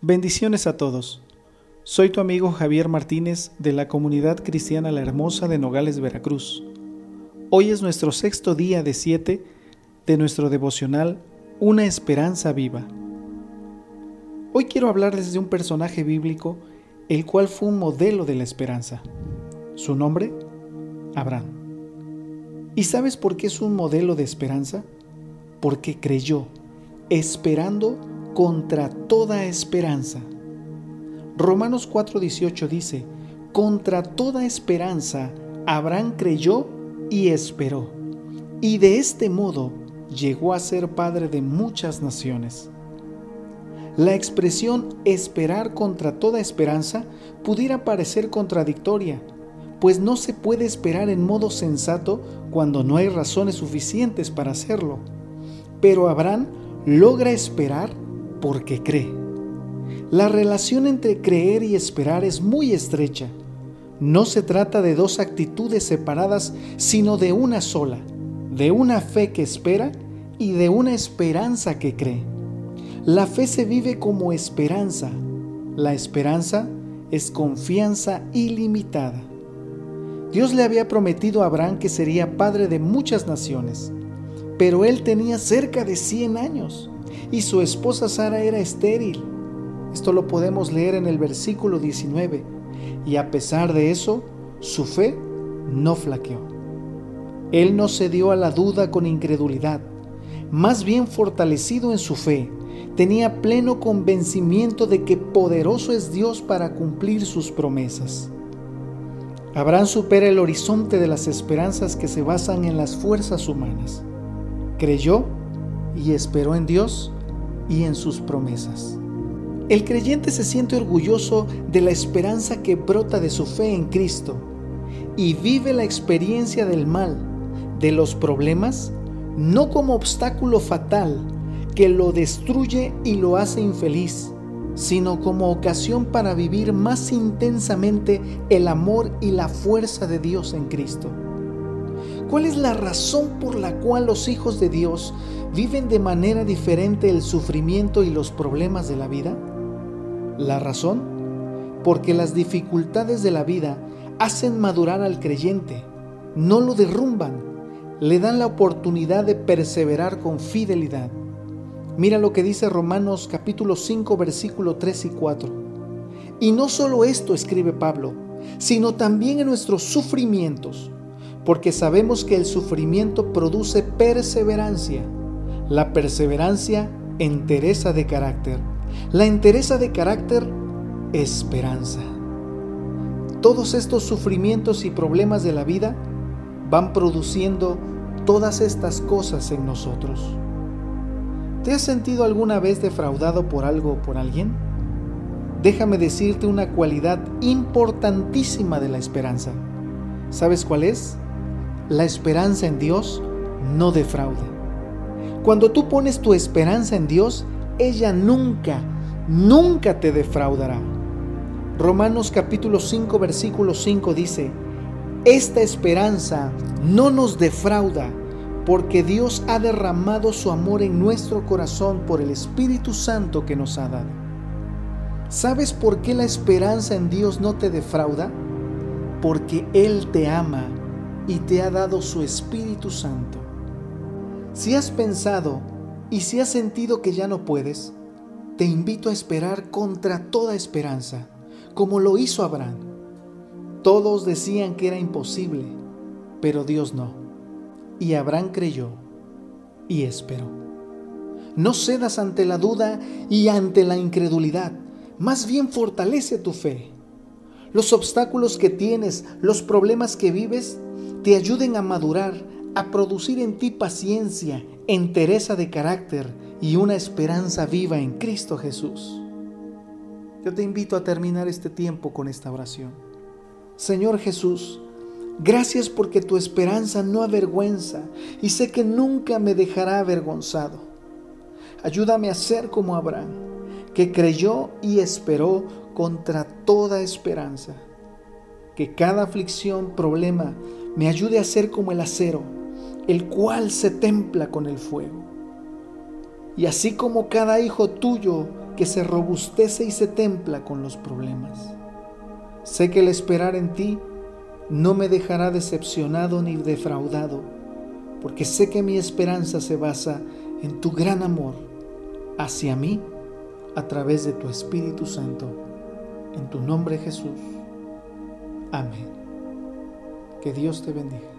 Bendiciones a todos. Soy tu amigo Javier Martínez de la comunidad cristiana La Hermosa de Nogales, Veracruz. Hoy es nuestro sexto día de siete de nuestro devocional Una esperanza viva. Hoy quiero hablarles de un personaje bíblico el cual fue un modelo de la esperanza. Su nombre, Abraham. ¿Y sabes por qué es un modelo de esperanza? Porque creyó, esperando contra toda esperanza. Romanos 4:18 dice, contra toda esperanza Abraham creyó y esperó, y de este modo llegó a ser padre de muchas naciones. La expresión esperar contra toda esperanza pudiera parecer contradictoria, pues no se puede esperar en modo sensato cuando no hay razones suficientes para hacerlo. Pero Abraham logra esperar porque cree. La relación entre creer y esperar es muy estrecha. No se trata de dos actitudes separadas, sino de una sola, de una fe que espera y de una esperanza que cree. La fe se vive como esperanza. La esperanza es confianza ilimitada. Dios le había prometido a Abraham que sería padre de muchas naciones, pero él tenía cerca de 100 años y su esposa Sara era estéril. Esto lo podemos leer en el versículo 19. Y a pesar de eso, su fe no flaqueó. Él no cedió a la duda con incredulidad, más bien fortalecido en su fe, tenía pleno convencimiento de que poderoso es Dios para cumplir sus promesas. Abraham supera el horizonte de las esperanzas que se basan en las fuerzas humanas. Creyó y esperó en Dios y en sus promesas. El creyente se siente orgulloso de la esperanza que brota de su fe en Cristo y vive la experiencia del mal, de los problemas, no como obstáculo fatal que lo destruye y lo hace infeliz, sino como ocasión para vivir más intensamente el amor y la fuerza de Dios en Cristo. ¿Cuál es la razón por la cual los hijos de Dios viven de manera diferente el sufrimiento y los problemas de la vida? La razón, porque las dificultades de la vida hacen madurar al creyente, no lo derrumban, le dan la oportunidad de perseverar con fidelidad. Mira lo que dice Romanos capítulo 5 versículo 3 y 4. Y no solo esto escribe Pablo, sino también en nuestros sufrimientos porque sabemos que el sufrimiento produce perseverancia. La perseverancia, entereza de carácter. La entereza de carácter, esperanza. Todos estos sufrimientos y problemas de la vida van produciendo todas estas cosas en nosotros. ¿Te has sentido alguna vez defraudado por algo o por alguien? Déjame decirte una cualidad importantísima de la esperanza. ¿Sabes cuál es? La esperanza en Dios no defrauda. Cuando tú pones tu esperanza en Dios, ella nunca, nunca te defraudará. Romanos capítulo 5 versículo 5 dice, esta esperanza no nos defrauda porque Dios ha derramado su amor en nuestro corazón por el Espíritu Santo que nos ha dado. ¿Sabes por qué la esperanza en Dios no te defrauda? Porque Él te ama y te ha dado su Espíritu Santo. Si has pensado y si has sentido que ya no puedes, te invito a esperar contra toda esperanza, como lo hizo Abraham. Todos decían que era imposible, pero Dios no. Y Abraham creyó y esperó. No cedas ante la duda y ante la incredulidad, más bien fortalece tu fe. Los obstáculos que tienes, los problemas que vives, te ayuden a madurar, a producir en ti paciencia, entereza de carácter y una esperanza viva en Cristo Jesús. Yo te invito a terminar este tiempo con esta oración. Señor Jesús, gracias porque tu esperanza no avergüenza y sé que nunca me dejará avergonzado. Ayúdame a ser como Abraham, que creyó y esperó contra toda esperanza. Que cada aflicción, problema, me ayude a ser como el acero, el cual se templa con el fuego. Y así como cada hijo tuyo que se robustece y se templa con los problemas. Sé que el esperar en ti no me dejará decepcionado ni defraudado, porque sé que mi esperanza se basa en tu gran amor hacia mí a través de tu Espíritu Santo. En tu nombre Jesús. Amén. Que Dios te bendiga.